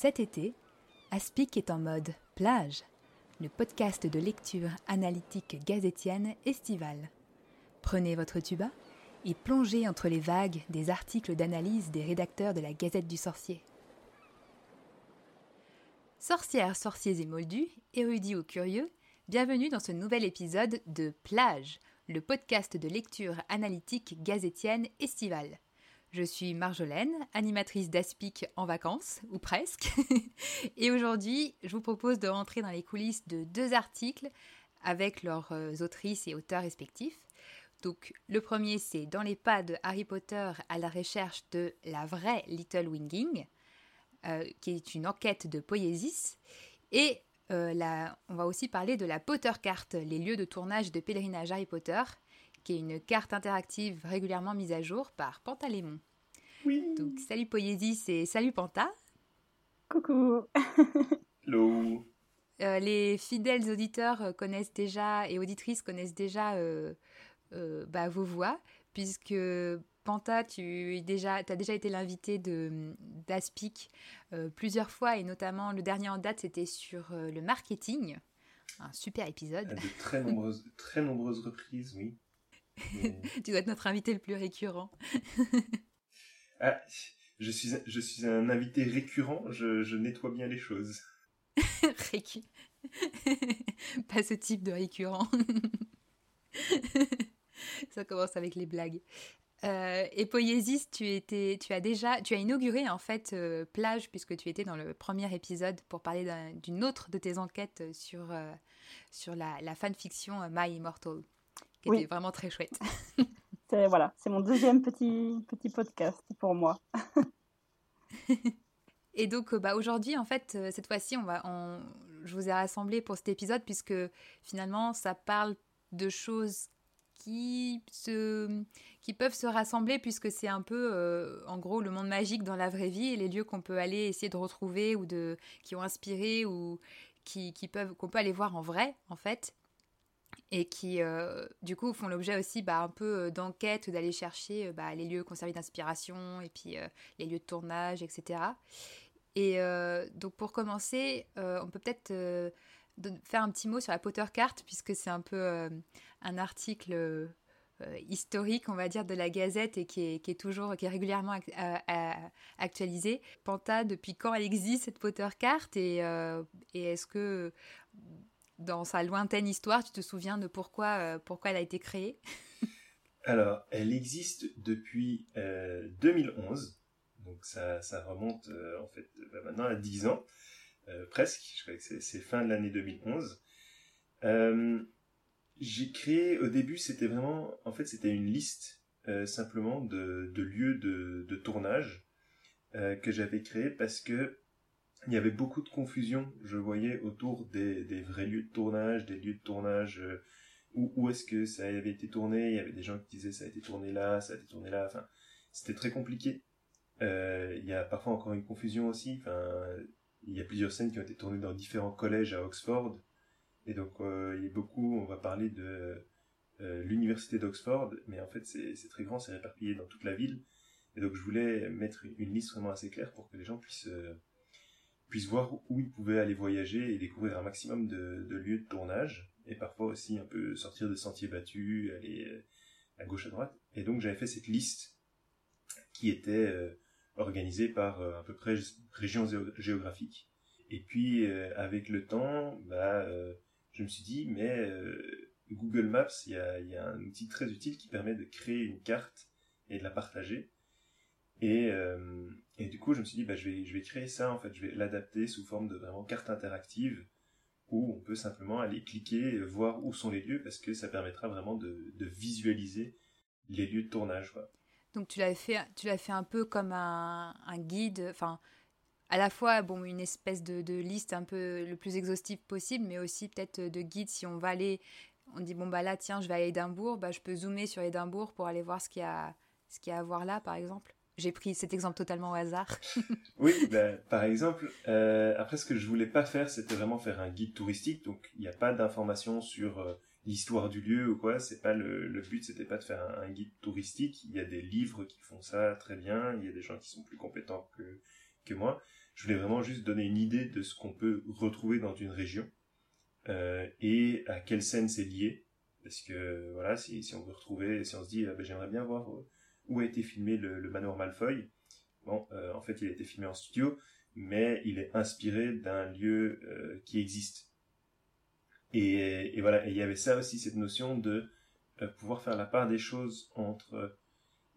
Cet été, Aspic est en mode plage, le podcast de lecture analytique gazétienne estivale. Prenez votre tuba et plongez entre les vagues des articles d'analyse des rédacteurs de la Gazette du Sorcier. Sorcières, sorciers et moldus, érudits ou curieux, bienvenue dans ce nouvel épisode de Plage, le podcast de lecture analytique gazétienne estivale. Je suis Marjolaine, animatrice d'Aspic en vacances, ou presque. et aujourd'hui, je vous propose de rentrer dans les coulisses de deux articles avec leurs euh, autrices et auteurs respectifs. Donc, le premier, c'est Dans les pas de Harry Potter à la recherche de la vraie Little Winging, euh, qui est une enquête de Poésis. Et euh, on va aussi parler de la Potter Cart, les lieux de tournage de pèlerinage Harry Potter, qui est une carte interactive régulièrement mise à jour par Pantalémon. Oui. Donc salut Poésis et salut Panta. Coucou. Hello. Euh, les fidèles auditeurs euh, connaissent déjà et auditrices connaissent déjà euh, bah, vos voix, puisque Panta, tu déjà, as déjà été l'invité d'Aspic plusieurs fois, et notamment le dernier en date, c'était sur le marketing. Un super épisode. De très nombreuses, très nombreuses reprises, oui. tu dois être notre invité le plus récurrent. ah, je suis, je suis un invité récurrent, je, je nettoie bien les choses. Récu... Pas ce type de récurrent. Ça commence avec les blagues. Euh, et Poésis, tu, étais, tu as déjà, tu as inauguré en fait euh, Plage puisque tu étais dans le premier épisode pour parler d'une autre de tes enquêtes sur, euh, sur la, la fanfiction My Immortal qui était vraiment très chouette. c'est voilà, c'est mon deuxième petit petit podcast pour moi. Et donc, bah, aujourd'hui, en fait, euh, cette fois-ci, on va, on, je vous ai rassemblé pour cet épisode puisque finalement, ça parle de choses qui, se, qui peuvent se rassembler puisque c'est un peu, euh, en gros, le monde magique dans la vraie vie et les lieux qu'on peut aller essayer de retrouver ou de, qui ont inspiré ou qui, qui peuvent, qu'on peut aller voir en vrai, en fait et qui euh, du coup font l'objet aussi bah, un peu euh, d'enquête, d'aller chercher euh, bah, les lieux conservés d'inspiration et puis les lieux de tournage, etc. Et donc pour commencer, on peut peut-être faire un petit mot sur la Potter Carte puisque c'est un peu un article historique, on va dire, de la Gazette et qui est, toujours, qui est régulièrement actualisé. Panta, depuis quand elle existe cette Potter Carte et, et est-ce que dans sa lointaine histoire, tu te souviens de pourquoi, euh, pourquoi elle a été créée? Alors, elle existe depuis 2011, euh, donc ça, ça remonte euh, en fait bah, maintenant à 10 ans, presque, je crois que c'est fin de l'année 2011. J'ai créé, au début, c'était vraiment, en fait, c'était une liste simplement de, de lieux de, de tournage que j'avais créé parce que il y avait beaucoup de confusion, je voyais, autour des, des vrais lieux de tournage, des lieux de tournage, euh, où, où est-ce que ça avait été tourné, il y avait des gens qui disaient ça a été tourné là, ça a été tourné là, enfin, c'était très compliqué. Euh, il y a parfois encore une confusion aussi, enfin, il y a plusieurs scènes qui ont été tournées dans différents collèges à Oxford, et donc euh, il y a beaucoup, on va parler de euh, l'université d'Oxford, mais en fait c'est très grand, c'est réparpillé dans toute la ville, et donc je voulais mettre une liste vraiment assez claire pour que les gens puissent puissent voir où ils pouvaient aller voyager et découvrir un maximum de, lieux de tournage et parfois aussi un peu sortir des sentiers battus, aller euh, à gauche à droite. Et donc j'avais fait cette liste qui était euh, organisée par euh, à peu près région géographique. Et puis avec le temps, bah, je me suis dit mais Google Maps, il y a un outil très utile qui permet de créer une carte et de la partager. Et, euh, et du coup, je me suis dit, bah, je vais, créer ça, en fait, je vais l'adapter sous forme de vraiment carte interactive où on peut simplement aller cliquer, voir où sont les lieux, parce que ça permettra vraiment de, visualiser les lieux de tournage. Donc tu l'as fait, fait un peu comme un, guide, enfin à la fois bon une espèce de, de, liste un peu le plus exhaustive possible, mais aussi peut-être de guide si on va aller, on dit bon bah là tiens je vais à Édimbourg, bah je peux zoomer sur Édimbourg pour aller voir ce qu'il y a, ce qu'il y a à voir là par exemple. J'ai pris cet exemple totalement au hasard. oui, ben, par exemple, euh, après ce que je voulais pas faire, c'était vraiment faire un guide touristique, donc il n'y a pas d'informations sur euh, l'histoire du lieu ou quoi. C'est pas le, le but, c'était pas de faire un, guide touristique. Il y a des livres qui font ça très bien. Il y a des gens qui sont plus compétents que moi. je voulais vraiment juste donner une idée de ce qu'on peut retrouver dans une région et à quelle scène c'est lié. Parce que voilà, si, si on veut retrouver, si on se dit, ah ben, j'aimerais bien voir où a été filmé le, manoir Malfoy, bon, en fait, il a été filmé en studio, mais il est inspiré d'un lieu qui existe. Et, voilà, et il y avait ça aussi, cette notion de euh, pouvoir faire la part des choses entre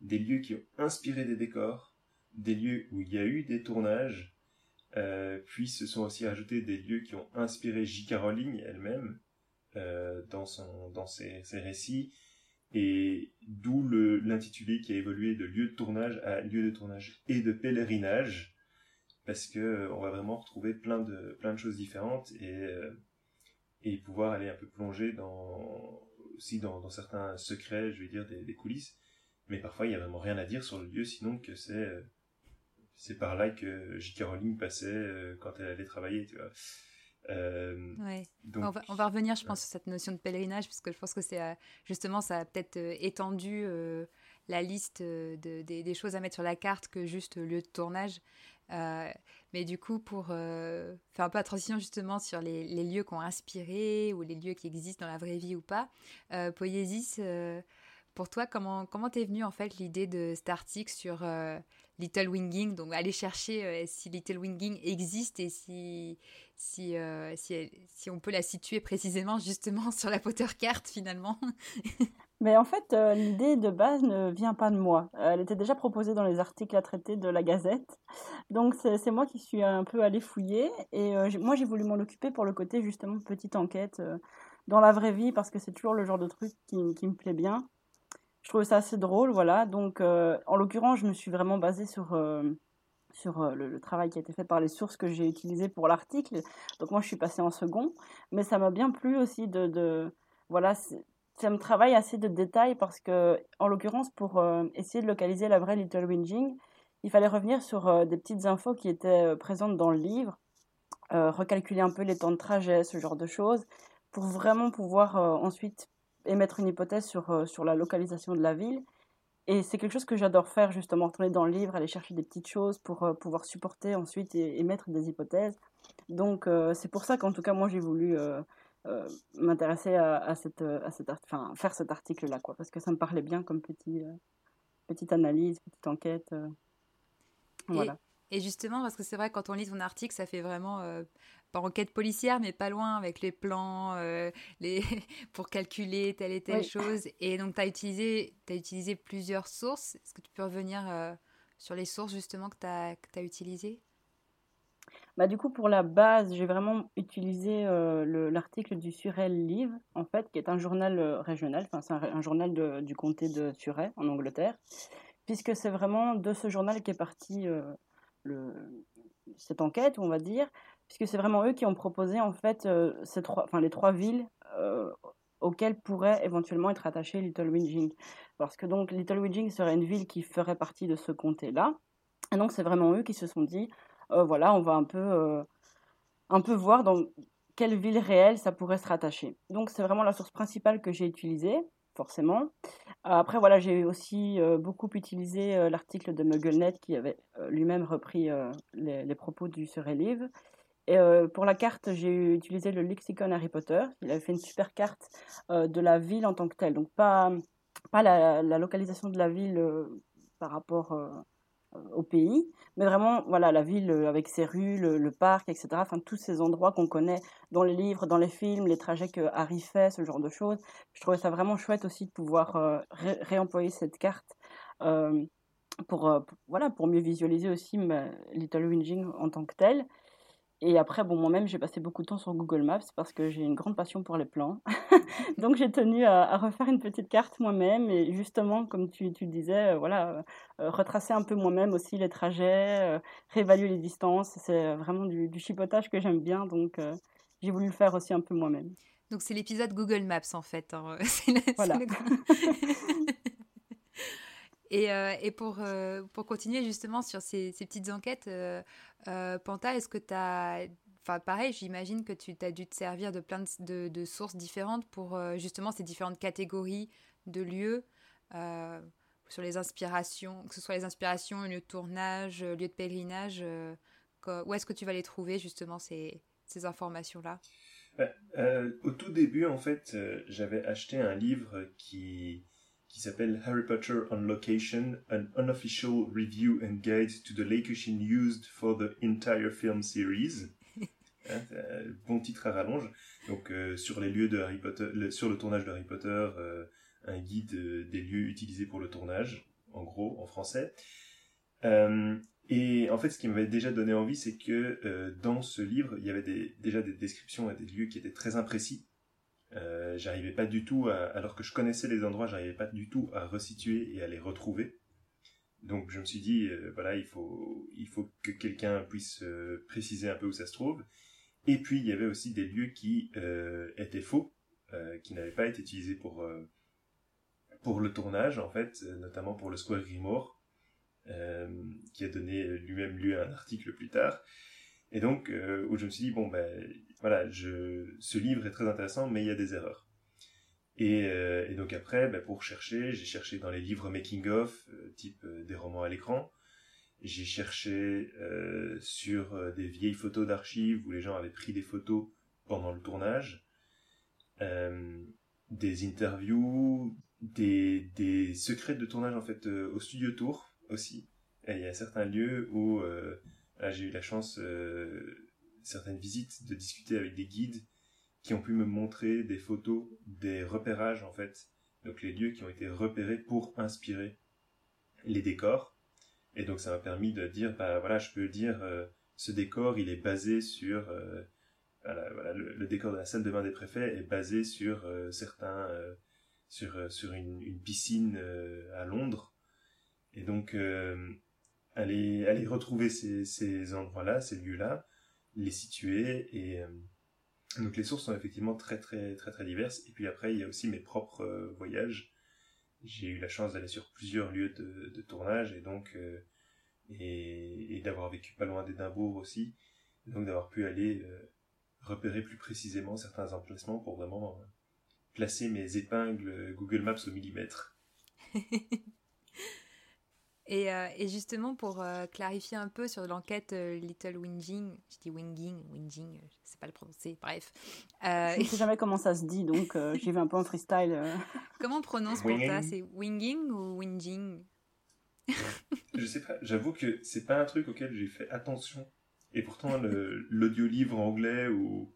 des lieux qui ont inspiré des décors, des lieux où il y a eu des tournages, euh, puis se sont aussi ajoutés des lieux qui ont inspiré J.K. Rowling elle-même euh, dans ses récits, et d'où l'intitulé qui a évolué de lieu de tournage à lieu de tournage et de pèlerinage, parce que on va vraiment retrouver plein de plein de choses différentes et et pouvoir aller un peu plonger dans aussi dans, certains secrets, je vais dire, des, coulisses. Mais parfois, il n'y a vraiment rien à dire sur le lieu, sinon que c'est euh, c'est par là que J.K. Rowling passait euh, quand elle allait travailler, tu vois. Euh, ouais. on, va, on, va, revenir, je pense, sur cette notion de pèlerinage, parce que je pense que c'est justement, ça a peut-être étendu la liste de, des, choses à mettre sur la carte que juste lieu de tournage. Euh, mais du coup, pour euh, faire un peu la transition justement sur les, les, lieux qui ont inspiré ou les lieux qui existent dans la vraie vie ou pas, euh, euh, pour toi, comment comment t'es venue en fait l'idée de cet article sur Little Winging Donc aller chercher si Little Winging existe et si si, si, si on peut la situer précisément justement sur la Potter carte finalement. Mais en fait, euh, l'idée de base ne vient pas de moi. Elle était déjà proposée dans les articles à traiter de la Gazette. Donc c'est moi qui suis un peu allée fouiller. Et euh, moi, j'ai voulu m'en occuper pour le côté justement petite enquête euh, dans la vraie vie, parce que c'est toujours le genre de truc qui, me plaît bien. Je trouvais ça assez drôle, voilà. Donc en l'occurrence, je me suis vraiment basée sur sur le, le, travail qui a été fait par les sources que j'ai utilisées pour l'article. Donc moi, je suis passée en second, mais ça m'a bien plu aussi de, de voilà, ça me travaille assez de détails parce que, en l'occurrence, pour euh, essayer de localiser la vraie Little Winging, il fallait revenir sur euh, des petites infos qui étaient euh, présentes dans le livre, recalculer un peu les temps de trajet, ce genre de choses, pour vraiment pouvoir ensuite émettre une hypothèse sur, sur la localisation de la ville. Et c'est quelque chose que j'adore faire, justement, retourner dans le livre, aller chercher des petites choses pour pouvoir supporter ensuite et émettre des hypothèses. Donc, c'est pour ça qu'en tout cas, moi, j'ai voulu euh, m'intéresser à, cette, à cette enfin, faire cet article-là, quoi, parce que ça me parlait bien comme petit, euh, petite analyse, petite enquête. Euh, voilà. Et, justement, parce que c'est vrai, quand on lit ton article, ça fait vraiment pas enquête policière, mais pas loin, avec les plans les pour calculer telle et telle chose. Et donc, tu as utilisé, as utilisé plusieurs sources. Est-ce que tu peux revenir sur les sources justement que tu as, as utilisées? Bah, du coup, pour la base, j'ai vraiment utilisé euh, l'article du Surrey Live, en fait, qui est un journal euh, régional, enfin, c'est un, journal du comté de Surrey, en Angleterre, puisque c'est vraiment de ce journal qu'est partie euh, le, cette enquête, on va dire, puisque c'est vraiment eux qui ont proposé, en fait, ces trois, enfin, les trois villes auxquelles pourrait éventuellement être attaché Little Winging. Parce que donc, Little Winging serait une ville qui ferait partie de ce comté-là. Et donc, c'est vraiment eux qui se sont dit, euh, voilà, on va un peu, euh, un peu voir dans quelle ville réelle ça pourrait se rattacher. Donc c'est vraiment la source principale que j'ai utilisée, forcément. Après, voilà, j'ai aussi euh, beaucoup utilisé l'article de MuggleNet qui avait lui-même repris les, propos du Live. Et pour la carte, j'ai utilisé le lexicon Harry Potter. Il avait fait une super carte de la ville en tant que telle. Donc pas, pas la, localisation de la ville par rapport euh, au pays, mais vraiment, voilà, la ville euh, avec ses rues, le, parc, etc. Enfin, tous ces endroits qu'on connaît dans les livres, dans les films, les trajets que Harry fait, ce genre de choses. Je trouvais ça vraiment chouette aussi de pouvoir euh, réemployer cette carte pour, voilà, pour mieux visualiser aussi Little Winging en tant que tel. Et après, bon, moi-même, j'ai passé beaucoup de temps sur Google Maps parce que j'ai une grande passion pour les plans. Donc, j'ai tenu à, refaire une petite carte moi-même et justement, comme tu, tu disais, euh, voilà, euh, retracer un peu moi-même aussi les trajets, euh, réévaluer les distances. C'est vraiment du, du, chipotage que j'aime bien. Donc, j'ai voulu le faire aussi un peu moi-même. Donc, c'est l'épisode Google Maps en fait. Hein. voilà. Et, et pour, pour continuer justement sur ces, petites enquêtes, euh, Panta, est-ce que tu as... Enfin, pareil, j'imagine que tu as dû te servir de plein de, sources différentes pour euh, justement ces différentes catégories de lieux, euh, sur les inspirations, que ce soit les inspirations, lieu de tournage, lieu de pèlerinage. Où est-ce que tu vas les trouver justement ces, informations-là? Au tout début, en fait, j'avais acheté un livre qui, qui s'appelle Harry Potter on Location, an unofficial review and guide to the location used for the entire film series. Hein, bon titre à rallonge. Donc euh, sur les lieux de Harry Potter, sur le tournage de Harry Potter, euh, un guide euh, des lieux utilisés pour le tournage, en gros, en français. et en fait, ce qui m'avait déjà donné envie, c'est que dans ce livre, il y avait déjà des descriptions à des lieux qui étaient très imprécis. J'arrivais pas du tout, alors que je connaissais les endroits, j'arrivais pas du tout à resituer et à les retrouver. Donc je me suis dit, voilà, il faut, il faut que quelqu'un puisse préciser un peu où ça se trouve. Et puis il y avait aussi des lieux qui euh, étaient faux, euh, qui n'avaient pas été utilisés pour euh, pour le tournage en fait, notamment pour le Square Grimoire, qui a donné lui-même lieu à un article plus tard. Et donc où je me suis dit bon ben voilà, ce livre est très intéressant, mais il y a des erreurs. Et, et donc après, ben, pour chercher, j'ai cherché dans les livres making of, type des romans à l'écran. J'ai cherché euh, sur euh, des vieilles photos d'archives où les gens avaient pris des photos pendant le tournage, euh, des interviews, des, des secrets de tournage en fait au studio tour aussi. Et il y a certains lieux où j'ai eu la chance, certaines visites, de discuter avec des guides qui ont pu me montrer des photos, des repérages en fait. Donc les lieux qui ont été repérés pour inspirer les décors. Et donc ça m'a permis de dire, bah voilà, je peux dire, euh, ce décor, il est basé sur, euh, voilà, le, décor de la salle de bain des préfets est basé sur euh, certains, sur sur une, une piscine à Londres. Et donc aller aller retrouver ces ces endroits-là, ces lieux-là, les situer et donc les sources sont effectivement très très très très diverses. Et puis après il y a aussi mes propres voyages j'ai eu la chance d'aller sur plusieurs lieux de, tournage et donc euh, et, d'avoir vécu pas loin d'Édimbourg aussi, donc d'avoir pu aller euh, repérer plus précisément certains emplacements pour vraiment euh, placer mes épingles Google Maps au millimètre. Et, et, justement, pour clarifier un peu sur l'enquête Little Winging, je dis Winging, Winging, je sais pas le prononcer, bref. je ne sais jamais comment ça se dit, donc j'y vais un peu en freestyle. Comment on prononce pour ça C'est winging ou winging Je sais pas, j'avoue que c'est pas un truc auquel j'ai fait attention. Et pourtant, l'audio-livre anglais ou,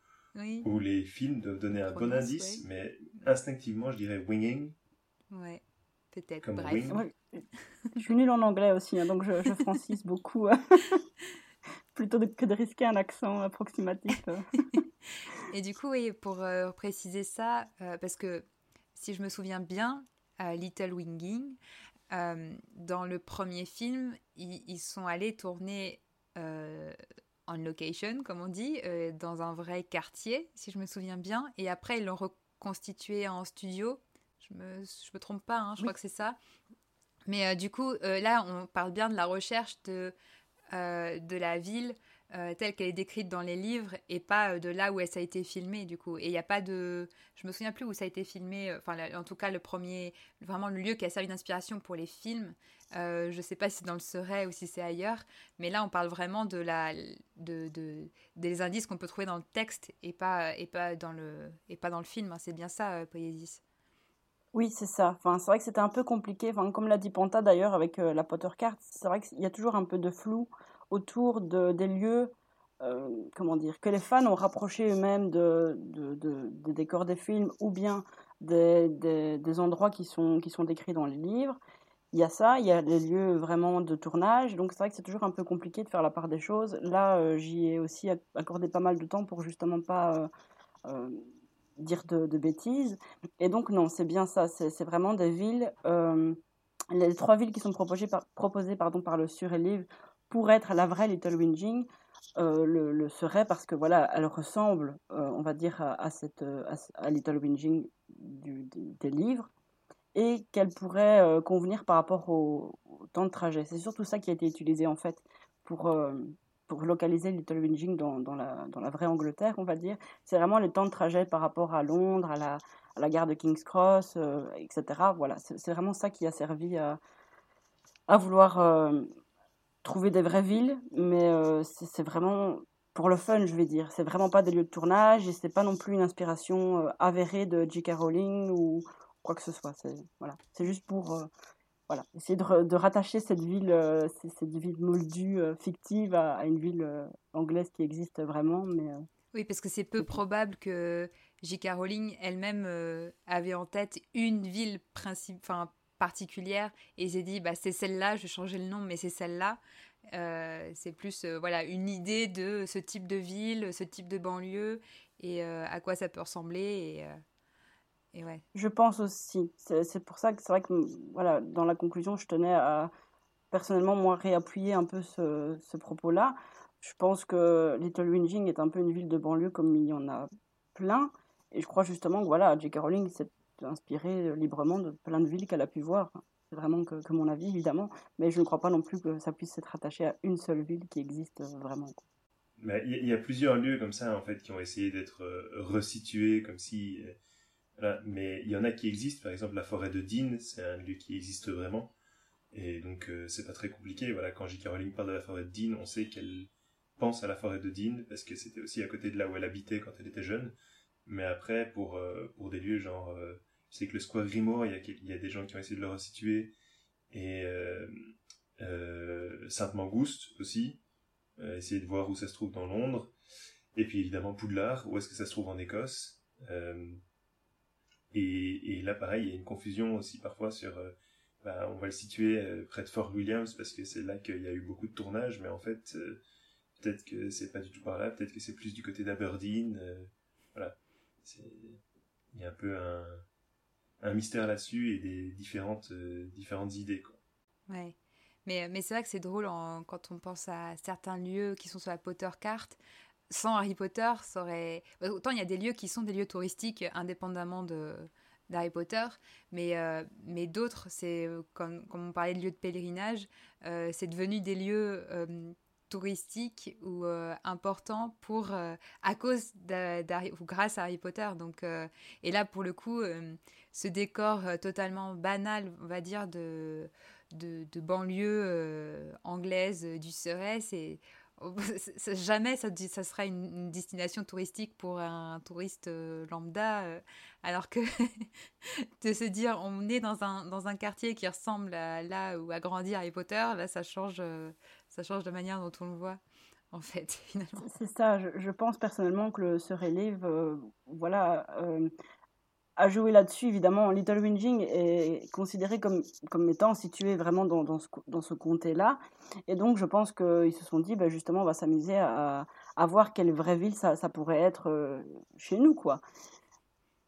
ou les films doivent donner un bon indice, mais instinctivement, je dirais winging. Ouais, peut-être. Bref. Je suis nulle en anglais aussi, hein, donc je, je francise beaucoup. plutôt que de risquer un accent approximatif. Et du coup, oui, pour euh, préciser ça, euh, parce que si je me souviens bien, Little Winging, euh, dans le premier film, ils, sont allés tourner euh, en location, comme on dit, euh, dans un vrai quartier, si je me souviens bien, et après ils l'ont reconstitué en studio. Je me, je me trompe pas, hein, je crois que c'est ça. Mais du coup, là, on parle bien de la recherche de, de la ville euh, telle qu'elle est décrite dans les livres et pas euh, de là où elle a été filmée du coup. Et il n'y a pas de, je me souviens plus où ça a été filmé. Euh, enfin, en tout cas, le premier, vraiment le lieu qui a servi d'inspiration pour les films. je ne sais pas si c'est dans le Serait ou si c'est ailleurs, mais là on parle vraiment de la, de des indices qu'on peut trouver dans le texte et pas et pas dans le et pas dans le film. Hein. C'est bien ça, Poésis. Oui, c'est ça. Enfin, c'est vrai que c'était un peu compliqué. Enfin, comme l'a dit Panta d'ailleurs avec la Potter Card, c'est vrai qu'il y a toujours un peu de flou autour de, des lieux, euh, comment dire, que les fans ont rapproché eux-mêmes de, de, des décors des films ou bien des, endroits qui sont, qui sont décrits dans les livres. Il y a ça, il y a les lieux vraiment de tournage, donc c'est vrai que c'est toujours un peu compliqué de faire la part des choses. Là, euh, j'y ai aussi accordé pas mal de temps pour justement pas euh, dire de, bêtises. Et donc non, c'est bien ça, c'est vraiment des villes les trois villes qui sont proposées par, proposées, pardon, par le pour être la vraie Little Winging euh, le, serait parce que voilà, elle ressemble, euh, on va dire, à, cette, à, Little Winging des livres et qu'elle pourrait euh, convenir par rapport au, temps de trajet. C'est surtout ça qui a été utilisé en fait pour, pour localiser Little Winging dans, la, dans la vraie Angleterre, on va dire. C'est vraiment le temps de trajet par rapport à Londres, à la, à la gare de King's Cross, etc. Voilà, c'est vraiment ça qui a servi à, à vouloir trouver des vraies villes, mais c'est vraiment pour le fun, je vais dire. C'est vraiment pas des lieux de tournage et c'est pas non plus une inspiration avérée de J.K. Rowling ou quoi que ce soit. C'est juste pour voilà, essayer de, de, rattacher cette ville, cette ville moldue fictive à, une ville anglaise qui existe vraiment, mais oui, parce que c'est peu probable que J.K. Rowling elle-même euh, avait en tête une ville enfin, particulière et s'est dit bah, c'est celle-là, je vais changer le nom, mais c'est celle-là. Euh, c'est plus euh, voilà une idée de ce type de ville, ce type de banlieue et à quoi ça peut ressembler. Et, et ouais. Je pense aussi. C'est pour ça que c'est vrai que voilà, dans la conclusion, je tenais à personnellement moi réappuyer un peu ce, ce propos-là. Je pense que Little Winging est un peu une ville de banlieue comme il y en a plein. Et je crois justement que voilà, J.K. Rowling s'est inspirée librement de plein de villes qu'elle a pu voir. C'est vraiment que, mon avis, évidemment. Mais je ne crois pas non plus que ça puisse être attaché à une seule ville qui existe vraiment. Il y, a plusieurs lieux comme ça, en fait, qui ont essayé d'être euh, resitués, comme si... Mais il y en a qui existent. Par exemple, la forêt de Dean, c'est un lieu qui existe vraiment. Et donc, euh, c'est pas très compliqué. Voilà, quand J.K. Rowling parle de la forêt de Dean, on sait qu'elle pense à la forêt de Dean, parce que c'était aussi à côté de là où elle habitait quand elle était jeune. Mais après, pour, euh, pour des lieux genre, euh, je sais que le Square Grimoire, il y, a, il y a des gens qui ont essayé de le resituer, et euh, euh Sainte-Mangouste aussi, essayer de voir où ça se trouve dans Londres, et puis évidemment Poudlard, où est-ce que ça se trouve en Écosse. Et, et, là, pareil, il y a une confusion aussi parfois sur... Bah, on va le situer près de Fort Williams parce que c'est là qu'il y a eu beaucoup de tournages, mais en fait, Peut-être que c'est pas du tout par là, peut-être que c'est plus du côté d'Aberdeen. Euh, voilà. Il y a un peu un, mystère là-dessus et des différentes, euh, différentes idées. Quoi. Ouais. Mais, mais c'est vrai que c'est drôle quand on pense à certains lieux qui sont sur la Potter carte. Sans Harry Potter, ça aurait... Autant il y a des lieux qui sont des lieux touristiques indépendamment de, d'Harry Potter, mais, euh, mais d'autres, c'est comme, comme on parlait de lieux de pèlerinage, c'est devenu des lieux touristique ou euh, important pour euh, à cause ou grâce à Harry Potter. Donc euh, et là pour le coup ce décor totalement banal on va dire de de, de banlieue anglaise du Surrey c'est jamais ça, sera une, destination touristique pour un touriste lambda, alors que de se dire on est dans un, dans un quartier qui ressemble à là où a grandi Harry Potter, là ça change, ça change de manière dont on le voit en fait. C'est ça, je, pense personnellement que le, ce relive, euh, voilà, a joué là-dessus, évidemment. Little Winging est considéré comme, comme étant situé vraiment dans, dans ce, dans ce comté-là. Et donc, je pense qu'ils se sont dit, bah, justement, on va s'amuser à, à, voir quelle vraie ville ça, ça pourrait être euh, chez nous, quoi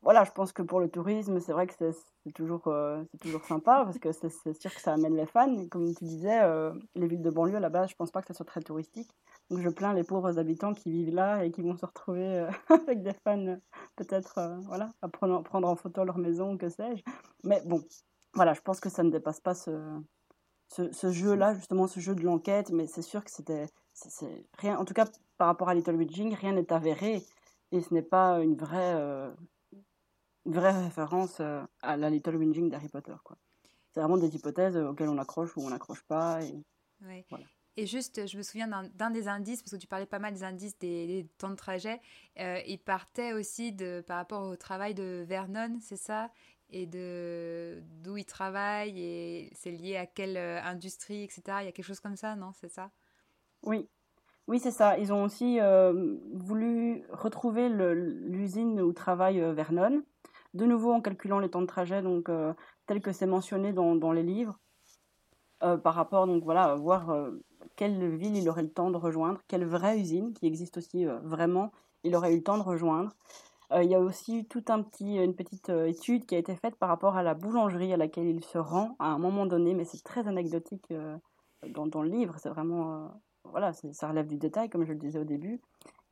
voilà, je pense que pour le tourisme, c'est vrai que c'est toujours, euh, toujours sympa parce que c'est sûr que ça amène les fans. Comme tu disais, euh, les villes de banlieue, là-bas, je pense pas que ça soit très touristique. Donc je plains les pauvres habitants qui vivent là et qui vont se retrouver euh, avec des fans, peut-être, voilà, à prendre, prendre en photo leur maison, que sais-je. Mais bon, voilà, je pense que ça ne dépasse pas ce, ce, ce jeu-là, justement, ce jeu de l'enquête. Mais c'est sûr que c'était, rien, en tout cas, par rapport à Little Witching, rien n'est avéré et ce n'est pas une vraie vraie référence euh, à la Little Winging d'Harry Potter. Quoi. C'est vraiment des hypothèses auxquelles on accroche ou on n'accroche pas. Et, et juste, je me souviens d'un des indices, parce que tu parlais pas mal des indices des, temps de trajet. Euh, il partait aussi de, par rapport au travail de Vernon, c'est ça? Et de d'où il travaille, et c'est lié à quelle euh, industrie, etc. Il y a quelque chose comme ça, non? C'est ça? Oui, oui, c'est ça. Ils ont aussi voulu retrouver l'usine où travaille Vernon de nouveau en calculant les temps de trajet, donc euh, tel que c'est mentionné dans, les livres, euh, par rapport donc voilà à voir euh, quelle ville il aurait le temps de rejoindre, quelle vraie usine qui existe aussi vraiment, il aurait eu le temps de rejoindre. il y a aussi tout un petit, une petite étude qui a été faite par rapport à la boulangerie à laquelle il se rend à un moment donné, mais c'est très anecdotique dans, dans, le livre. C'est vraiment, voilà, ça relève du détail, comme je le disais au début.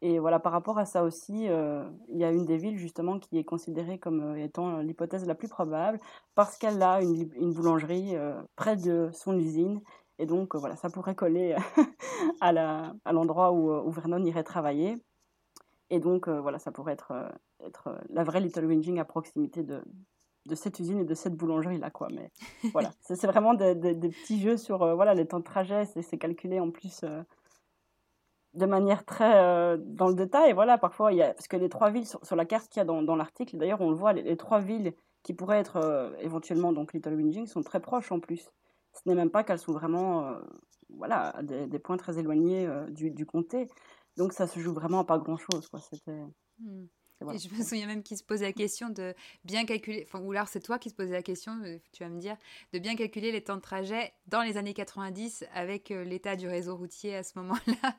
Et voilà, par rapport à ça aussi, euh, il y a une des villes justement qui est considérée comme euh, étant l'hypothèse la plus probable parce qu'elle a une, une boulangerie euh, près de son usine. Et donc voilà, ça pourrait coller à l'endroit où, où, Vernon irait travailler. Et donc voilà, ça pourrait être, être la vraie Little Winging à proximité de, de cette usine et de cette boulangerie là quoi. Mais voilà, c'est vraiment des, petits jeux sur euh, voilà les temps de trajet, c'est calculé en plus euh, de manière très euh, dans le détail. Voilà, parfois il y a parce que les trois villes sur, la carte qu'il y a dans, l'article, d'ailleurs on le voit, les, trois villes qui pourraient être éventuellement donc Little Whinging sont très proches en plus. Ce n'est même pas qu'elles sont vraiment voilà des, points très éloignés du, comté. Donc ça se joue vraiment à pas grand chose quoi. Et je me souviens même qu'il se posait la question de bien calculer, enfin, ou alors c'est toi qui se posais la question, euh, tu vas me dire, de bien calculer les temps de trajet dans les années 90 avec euh, l'état du réseau routier à ce moment-là.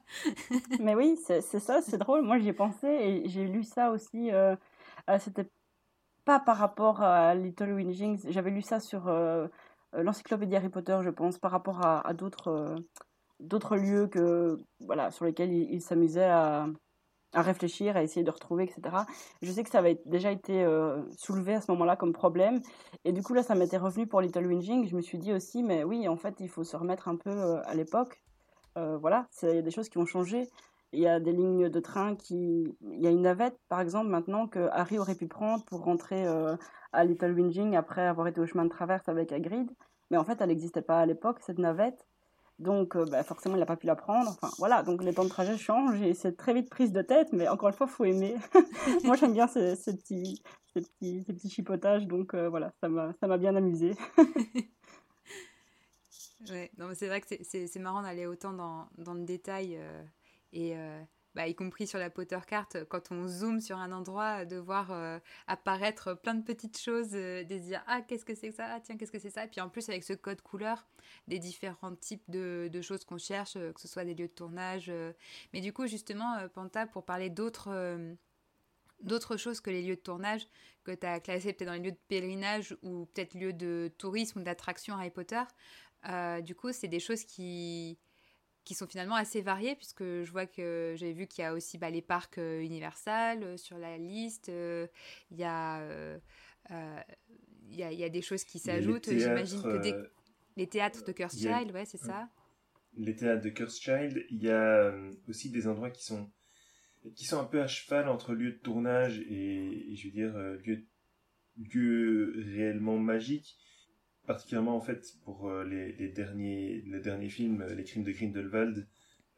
Mais oui, c'est ça, c'est drôle. Moi, j'y ai pensé et j'ai lu ça aussi. Euh, C'était pas par rapport à Little Wingings, j'avais lu ça sur l'encyclopédie Harry Potter, je pense, par rapport à, d'autres d'autres lieux que voilà sur lesquels il, il s'amusait à à réfléchir, à essayer de retrouver, etc. Je sais que ça avait déjà été euh, soulevé à ce moment-là comme problème. Et du coup, là, ça m'était revenu pour Little Winging. Je me suis dit aussi, mais oui, en fait, il faut se remettre un peu euh, à l'époque. Euh, voilà, il y a des choses qui ont changé. Il y a des lignes de train qui. Il y a une navette, par exemple, maintenant que Harry aurait pu prendre pour rentrer à Little Winging après avoir été au chemin de traverse avec Hagrid. Mais en fait, elle n'existait pas à l'époque, cette navette. Donc, euh, bah, forcément, il n'a pas pu la prendre. Enfin, voilà, donc les temps de trajet changent et c'est très vite prise de tête, mais encore une fois, il faut aimer. Moi, j'aime bien ces, petits, ces, petits, ces petits chipotages, donc euh, voilà, ça m'a bien amusé. ouais, c'est vrai que c'est marrant d'aller autant dans, dans, le détail euh, et bah, y compris sur la Potter carte, quand on zoome sur un endroit, de voir euh, apparaître plein de petites choses, euh, de dire ah qu'est-ce que c'est que ça, ah, tiens qu'est-ce que c'est ça, et puis en plus avec ce code couleur, des différents types de, de choses qu'on cherche, euh, que ce soit des lieux de tournage. Mais du coup justement, Panta, pour parler d'autres d'autres choses que les lieux de tournage que tu as classés peut-être dans les lieux de pèlerinage ou peut-être lieux de tourisme ou d'attraction Harry Potter. du coup, c'est des choses qui, qui sont finalement assez variés, puisque je vois que j'ai vu qu'il y a aussi bah, les parcs euh, Universal euh, sur la liste. Euh, il y, a, il, y a, il y a des choses qui s'ajoutent. J'imagine que les théâtres de Cursed Child, ouais, c'est ça. Les théâtres de Cursed Child, il y a aussi des endroits qui sont qui sont un peu à cheval entre lieux de tournage et, je veux dire lieux, lieux réellement magiques particulièrement en fait pour euh, les, les, derniers le film Les Crimes de Grindelwald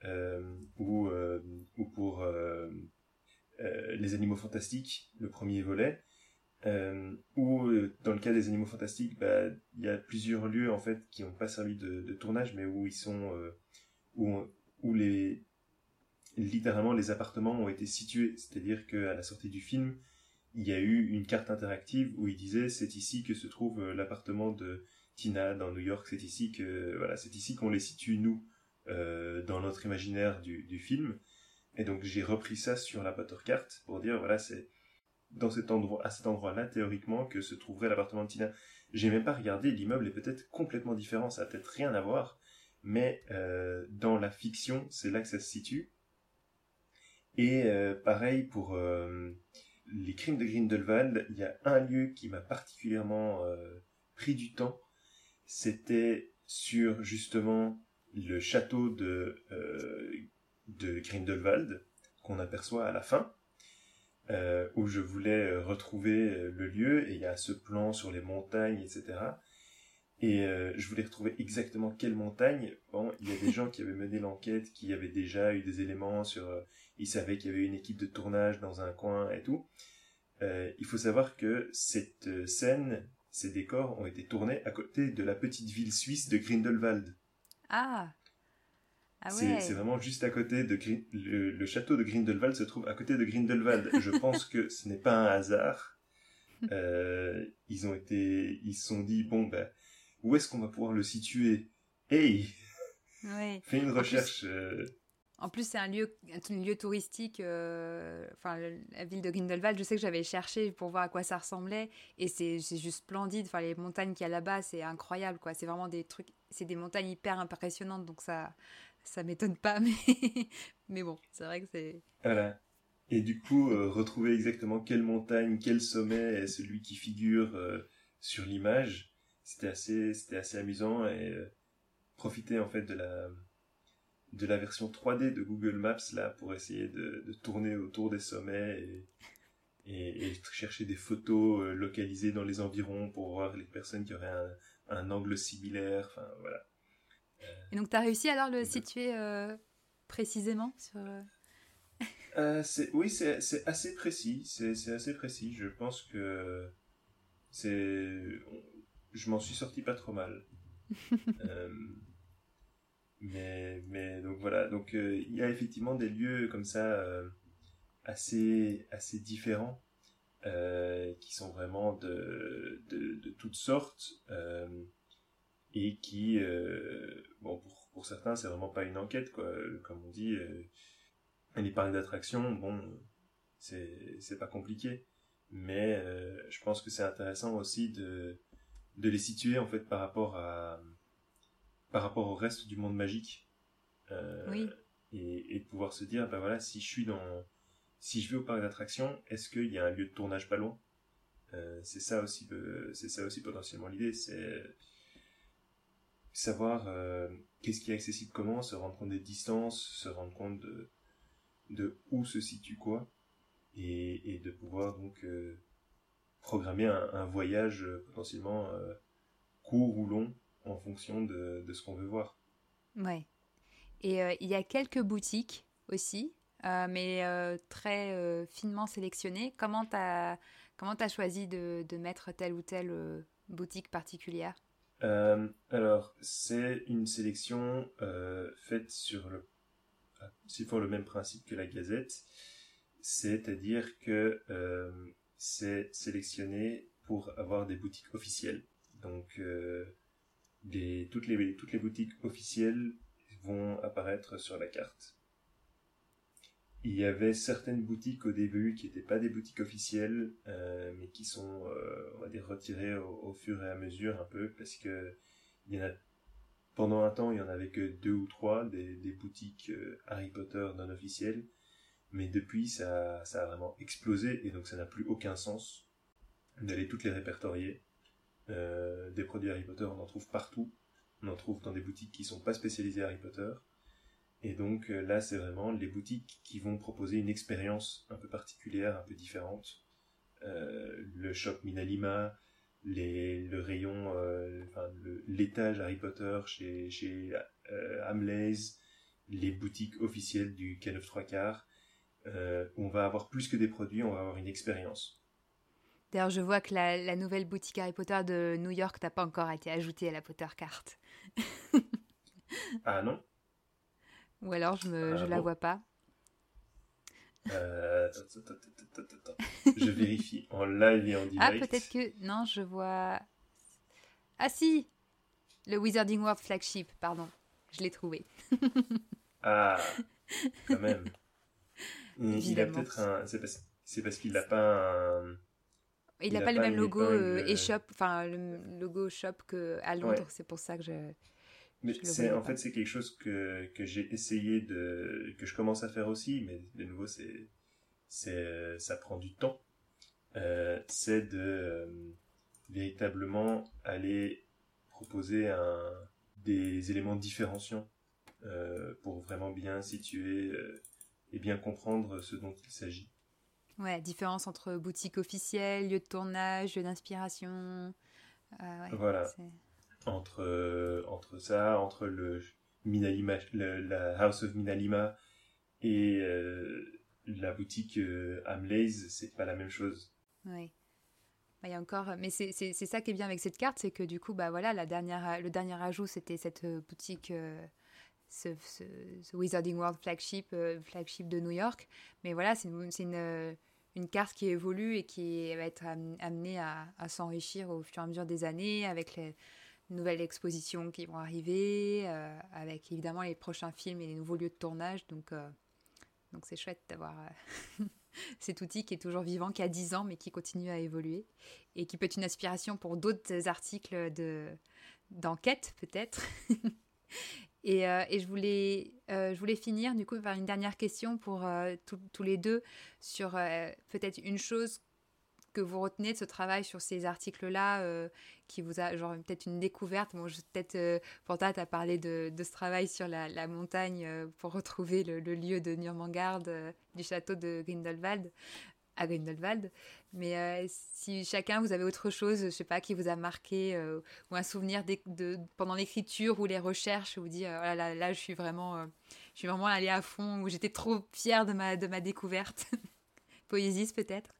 euh, ou euh, ou pour Les Animaux Fantastiques le premier volet ou dans le cas des Animaux Fantastiques bah, il y a plusieurs lieux en fait qui n'ont pas servi de, de, tournage mais où ils sont où où les littéralement les appartements ont été situés. C'est-à-dire qu'à la sortie du film il y a eu une carte interactive où il disait c'est ici que se trouve euh, l'appartement de Tina dans New York, c'est ici que voilà, c'est ici qu'on les situe nous euh, dans notre imaginaire du, film. Et donc j'ai repris ça sur la Potter carte pour dire voilà c'est dans cet endroit à cet endroit-là théoriquement que se trouverait l'appartement de Tina. J'ai même pas regardé, l'immeuble est peut-être complètement différent, ça a peut-être rien à voir, mais euh, dans la fiction c'est là que ça se situe. Et pareil pour les crimes de Grindelwald, il y a un lieu qui m'a particulièrement euh, pris du temps. C'était sur justement le château de, euh, de Grindelwald qu'on aperçoit à la fin, euh, où je voulais retrouver le lieu et il y a ce plan sur les montagnes, etc. Et je voulais retrouver exactement quelle montagne. Bon, il y a des gens qui avaient mené l'enquête, qui avaient déjà eu des éléments sur il savait qu'il y avait une équipe de tournage dans un coin et tout. Euh, il faut savoir que cette euh, scène, ces décors ont été tournés à côté de la petite ville suisse de Grindelwald. Ah, ah ouais. C'est vraiment juste à côté de le, château de Grindelwald se trouve à côté de Grindelwald. Je pense que ce n'est pas un hasard. Euh, ils ont été, ils se sont dit bon ben où est-ce qu'on va pouvoir le situer? Hey, fais une recherche. En plus, c'est un lieu, un lieu touristique, euh, enfin, la ville de Grindelwald. Je sais que j'avais cherché pour voir à quoi ça ressemblait. Et c'est juste splendide. Enfin, les montagnes qu'il y a là-bas, c'est incroyable, quoi. C'est vraiment des trucs, c'est des montagnes hyper impressionnantes. Donc, ça, ça m'étonne pas. Mais, mais bon, c'est vrai que c'est. Voilà. Et du coup, euh, retrouver exactement quelle montagne, quel sommet est celui qui figure euh, sur l'image, c'était assez, c'était assez amusant et profiter en fait de la de la version 3D de Google Maps là pour essayer de, tourner autour des sommets et, chercher des photos localisées dans les environs pour voir les personnes qui auraient un, un angle similaire. Enfin, voilà. Et donc, tu as réussi alors le situer précisément sur. Euh, oui, c'est assez précis. C'est assez précis. Je pense que c'est. Je m'en suis sorti pas trop mal. Euh, mais, mais donc voilà. Donc euh, il y a effectivement des lieux comme ça assez, assez différents qui sont vraiment de, de, de toutes sortes et qui, bon, pour, pour certains, c'est vraiment pas une enquête, quoi. Comme on dit les parcs d'attractions, bon, c'est pas compliqué. Mais euh, je pense que c'est intéressant aussi de, de les situer en fait par rapport à par rapport au reste du monde magique. Euh, oui. et, et, de pouvoir se dire, ben voilà, si je suis dans, si je vais au parc d'attractions, est-ce qu'il y a un lieu de tournage pas loin? Euh, C'est ça aussi, c'est ça aussi potentiellement l'idée, c'est savoir qu'est-ce qui est accessible comment, se rendre compte des distances, se rendre compte de, de où se situe quoi et, et de pouvoir donc euh, programmer un, voyage euh, potentiellement euh, court ou long en fonction de, de ce qu'on veut voir. Ouais. Et il y a quelques boutiques aussi, mais très finement sélectionnées. Comment tu as, as choisi de, de, mettre telle ou telle boutique particulière? Alors, c'est une sélection faite sur le s'ils font le même principe que la Gazette, c'est-à-dire que euh, c'est sélectionné pour avoir des boutiques officielles. Donc euh, toutes, les, toutes les boutiques officielles vont apparaître sur la carte. Il y avait certaines boutiques au début qui n'étaient pas des boutiques officielles, euh, mais qui sont, on va dire, retirées au, fur et à mesure un peu, parce que pendant un temps, il y en avait que deux ou trois des, boutiques euh, Harry Potter non officielles, mais depuis, ça, a vraiment explosé et donc ça n'a plus aucun sens d'aller toutes les répertorier. Euh, des produits Harry Potter, on en trouve partout. On en trouve dans des boutiques qui sont pas spécialisées Harry Potter. Et donc euh, là, c'est vraiment les boutiques qui vont proposer une expérience un peu particulière, un peu différente. le shop Minalima, les, le rayon, euh, enfin, l'étage Harry Potter chez, chez euh, les boutiques officielles du K9 3 quarts. Euh, on va avoir plus que des produits, on va avoir une expérience. D'ailleurs, je vois que la, la, nouvelle boutique Harry Potter de New York n'a pas encore été ajoutée à la Potter Cart. ah non? Ou alors je ne ah la vois pas. Euh, je vérifie en live et en ah, direct. Ah, peut-être que. Non, je vois. Ah, si Le Wizarding World Flagship, pardon. Je l'ai trouvé. ah, quand même. Peut-être un. C'est parce, qu'il n'a pas un. Il n'a pas, le même logo euh, e-shop, enfin le logo shop qu'à Londres, c'est pour ça que je. Mais c'est en fait c'est quelque chose que, que j'ai essayé de que je commence à faire aussi, mais de nouveau c'est c'est ça prend du temps. Euh, c'est de euh, véritablement aller proposer un, des éléments différenciants euh, pour vraiment bien situer et bien comprendre ce dont il s'agit. Ouais, différence entre boutique officielle, lieu de tournage, lieu d'inspiration. Ouais, voilà entre, euh, entre ça, entre le Minalima, la House of Minalima et euh, la boutique euh, c'est pas la même chose. Oui. Bah, il y a encore, mais c'est ça qui est bien avec cette carte, c'est que du coup, bah voilà, la dernière, le dernier ajout, c'était cette euh, boutique, ce, Wizarding World flagship, flagship de New York. Mais voilà, c'est une, une, carte qui évolue et qui va être amenée à, s'enrichir au fur et à mesure des années avec les, nouvelles expositions qui vont arriver, euh, avec évidemment les prochains films et les nouveaux lieux de tournage. Donc, euh, donc c'est chouette d'avoir euh, cet outil qui est toujours vivant, qui a 10 ans, mais qui continue à évoluer et qui peut être une inspiration pour d'autres articles de, d'enquête, peut-être. et, je, voulais, je voulais finir, du coup, par une dernière question pour tous les deux sur peut-être une chose que vous retenez de ce travail sur ces articles-là euh, qui vous a, genre, peut-être une découverte Bon, peut-être, euh, pour toi, tu as parlé de, ce travail sur la, montagne euh, pour retrouver le, lieu de Nurmangard, du château de Grindelwald. À Grindelwald. Mais euh, si chacun, vous avez autre chose, je sais pas, qui vous a marqué, euh, ou un souvenir pendant l'écriture ou les recherches, vous dites, oh là, là, je suis vraiment, je vraiment allée à fond, où j'étais trop fière de ma, de ma découverte. Poésis peut-être?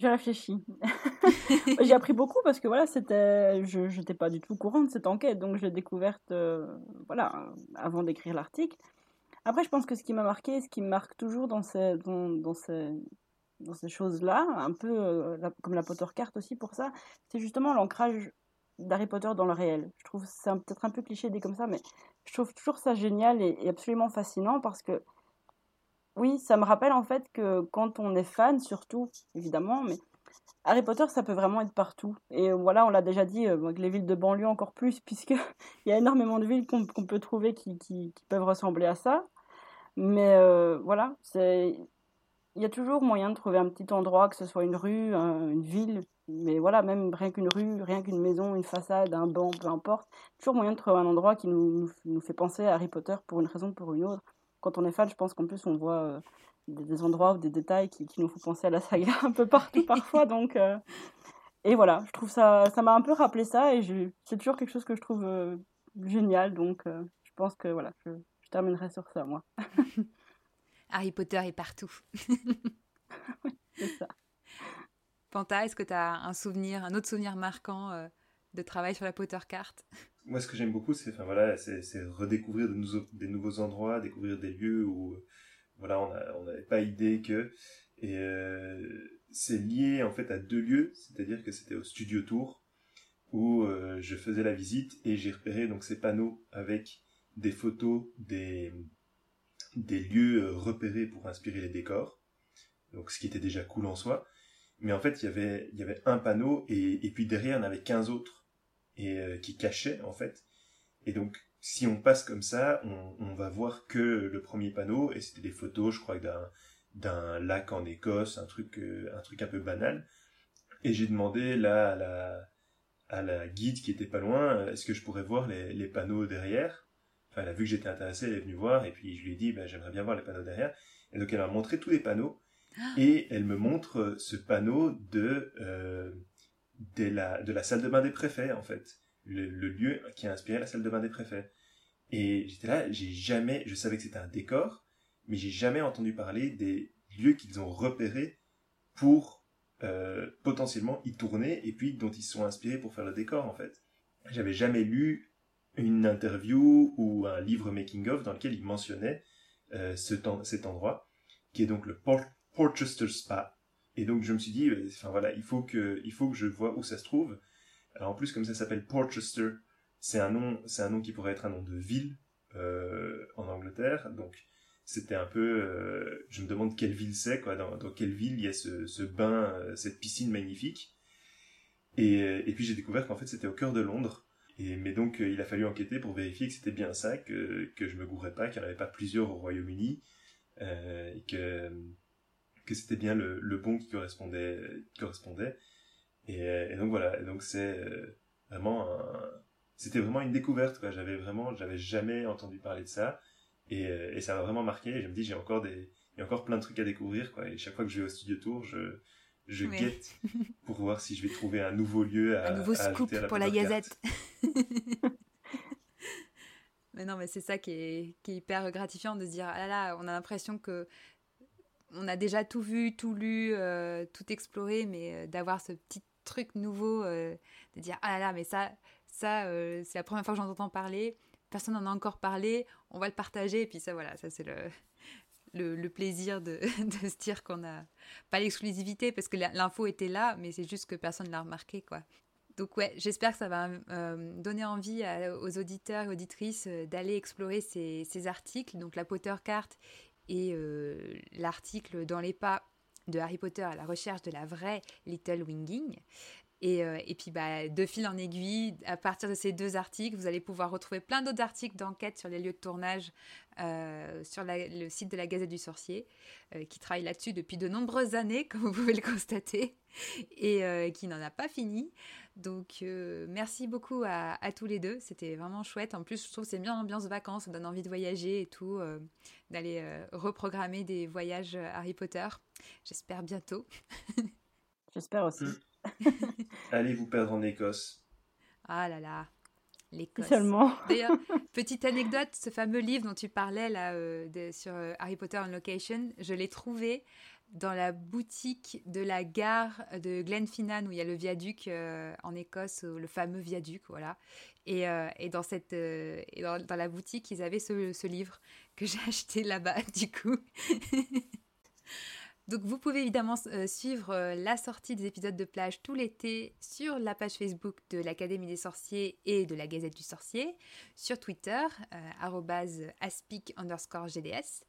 J'ai réfléchi. j'ai appris beaucoup parce que voilà, c'était, je n'étais pas du tout courant de cette enquête, donc je l'ai découverte voilà, avant d'écrire l'article. Après, je pense que ce qui m'a marqué, ce qui me marque toujours dans ces, dans, dans ces, dans ces choses-là, un peu euh, comme la Potter carte aussi pour ça, c'est justement l'ancrage d'Harry Potter dans le réel. Je trouve c'est peut-être un peu cliché dit comme ça, mais je trouve toujours ça génial et, absolument fascinant parce que oui, ça me rappelle en fait que quand on est fan, surtout évidemment, mais Harry Potter, ça peut vraiment être partout. Et voilà, on l'a déjà dit, euh, les villes de banlieue encore plus, puisqu'il y a énormément de villes qu'on peut trouver qui, peuvent ressembler à ça. Mais euh, voilà, c'est il y a toujours moyen de trouver un petit endroit, que ce soit une rue, une ville, mais voilà, même rien qu'une rue, rien qu'une maison, une façade, un banc, peu importe. Toujours moyen de trouver un endroit qui nous, nous, fait penser à Harry Potter pour une raison ou pour une autre. Quand on est fan, je pense qu'en plus on voit euh, des, endroits ou des détails qui, qui, nous font penser à la saga un peu partout parfois. Donc, euh, et voilà, je trouve ça, ça m'a un peu rappelé ça et c'est toujours quelque chose que je trouve génial. Donc, je pense que voilà, je, je terminerai sur ça, moi. Harry Potter est partout. c'est ça. Panta, est-ce que tu as un souvenir, un autre souvenir marquant euh, de travail sur la Potter carte? Moi, ce que j'aime beaucoup, c'est, enfin voilà, c'est, redécouvrir de des nouveaux endroits, découvrir des lieux où, voilà, on n'avait pas idée que, et euh, c'est lié en fait à deux lieux, c'est-à-dire que c'était au Studio Tour où euh, je faisais la visite et j'ai repéré donc ces panneaux avec des photos des, des lieux euh, repérés pour inspirer les décors. Donc ce qui était déjà cool en soi. Mais en fait, il y avait, un panneau et, puis derrière, il y en avait 15 autres et euh, qui cachaient en fait. Et donc, si on passe comme ça, on, va voir que le premier panneau et c'était des photos, je crois, d'un lac en Écosse, un truc euh, un truc un peu banal. Et j'ai demandé là à la guide qui était pas loin, est-ce que je pourrais voir les panneaux derrière? Elle a vu que j'étais intéressé, elle est venue voir, et puis je lui ai dit, ben, j'aimerais bien voir les panneaux derrière. Et donc elle m'a montré tous les panneaux, ah. et elle me montre euh, ce panneau de, euh, de, la, de la salle de bain des préfets, en fait. Le, lieu qui a inspiré la salle de bain des préfets. Et j'étais là, j'ai jamais, je savais que c'était un décor, mais j'ai jamais entendu parler des lieux qu'ils ont repérés pour euh, potentiellement y tourner et puis dont ils se sont inspirés pour faire le décor en fait. J'avais jamais lu une interview ou un livre making-of dans lequel il mentionnait euh, cet endroit, qui est donc le Portchester Spa. Et donc je me suis dit, euh, enfin voilà, il faut que, il faut que je vois où ça se trouve. Alors en plus, comme ça s'appelle Portchester, c'est un nom, c'est un nom qui pourrait être un nom de ville euh, en Angleterre. Donc c'était un peu, je me demande quelle ville c'est, quoi, dans, quelle ville il y a ce, bain, cette piscine magnifique. Et, et puis j'ai découvert qu'en fait c'était au cœur de Londres mais donc, euh, il a fallu enquêter pour vérifier que c'était bien ça, que, que je me gourais pas, qu'il n'y en avait pas plusieurs au Royaume-Uni, euh, et que, que c'était bien le, le bon qui correspondait. correspondait. Et, et donc voilà, et donc c'est euh, vraiment un, c'était vraiment une découverte, quoi. J'avais vraiment, j'avais jamais entendu parler de ça, et, et ça m'a vraiment marqué. Et je me dis, j'ai encore des, il y a encore plein de trucs à découvrir, quoi. Et chaque fois que je vais au studio tour, je, je guette pour voir si je vais trouver un nouveau lieu à Un nouveau scoop pour la Gazette. mais non, mais c'est ça qui est, qui est, hyper gratifiant de se dire, ah là là, on a l'impression que on a déjà tout vu, tout lu, euh, tout exploré, mais euh, d'avoir ce petit truc nouveau, euh, de dire, ah là là, mais ça, ça c'est la première fois que j'en entends parler, personne n'en a encore parlé, on va le partager, et puis ça, voilà, ça c'est le, le, plaisir de, se dire qu'on n'a pas l'exclusivité parce que l'info était là, mais c'est juste que personne ne l'a remarqué, quoi. Donc ouais, j'espère que ça va euh, donner envie aux auditeurs et auditrices euh, d'aller explorer ces, ces, articles, donc la Potter Carte et euh, l'article dans les pas de Harry Potter à la recherche de la vraie Little Winging. Et, euh, et, puis, bah, de fil en aiguille, à partir de ces deux articles, vous allez pouvoir retrouver plein d'autres articles d'enquête sur les lieux de tournage euh, sur le site de la Gazette du Sorcier, euh, qui travaille là-dessus depuis de nombreuses années, comme vous pouvez le constater, et qui n'en a pas fini. Donc, merci beaucoup à, à, tous les deux. C'était vraiment chouette. En plus, je trouve que c'est bien l'ambiance vacances, ça donne envie de voyager et tout, d'aller reprogrammer des voyages Harry Potter. J'espère bientôt. J'espère aussi. Allez vous perdre en Écosse. Ah là là, l'Écosse. Seulement. D'ailleurs, petite anecdote, ce fameux livre dont tu parlais là euh, sur euh, Harry Potter on Location, je l'ai trouvé dans la boutique de la gare de Glenfinnan où il y a le viaduc euh, en Écosse, le fameux viaduc, voilà. Et, et dans cette et dans, dans, la boutique, ils avaient ce, ce livre que j'ai acheté là-bas, du coup. Donc vous pouvez évidemment euh, suivre euh, la sortie des épisodes de plage tout l'été sur la page Facebook de l'Académie des sorciers et de la Gazette du sorcier, sur Twitter, euh, aspic underscore GDS.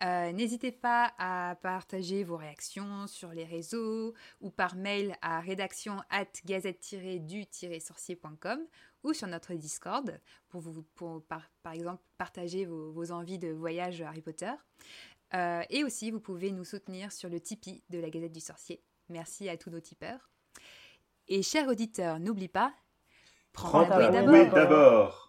N'hésitez pas à partager vos réactions sur les réseaux ou par mail à rédaction at gazette-du-sorcier.com ou sur notre Discord pour, par, exemple partager vos, envies de voyage Harry Potter. Euh, et aussi, vous pouvez nous soutenir sur le Tipeee de la Gazette du Sorcier. Merci à tous nos tipeurs. Et chers auditeurs, n'oublie pas, prends, ta d'abord.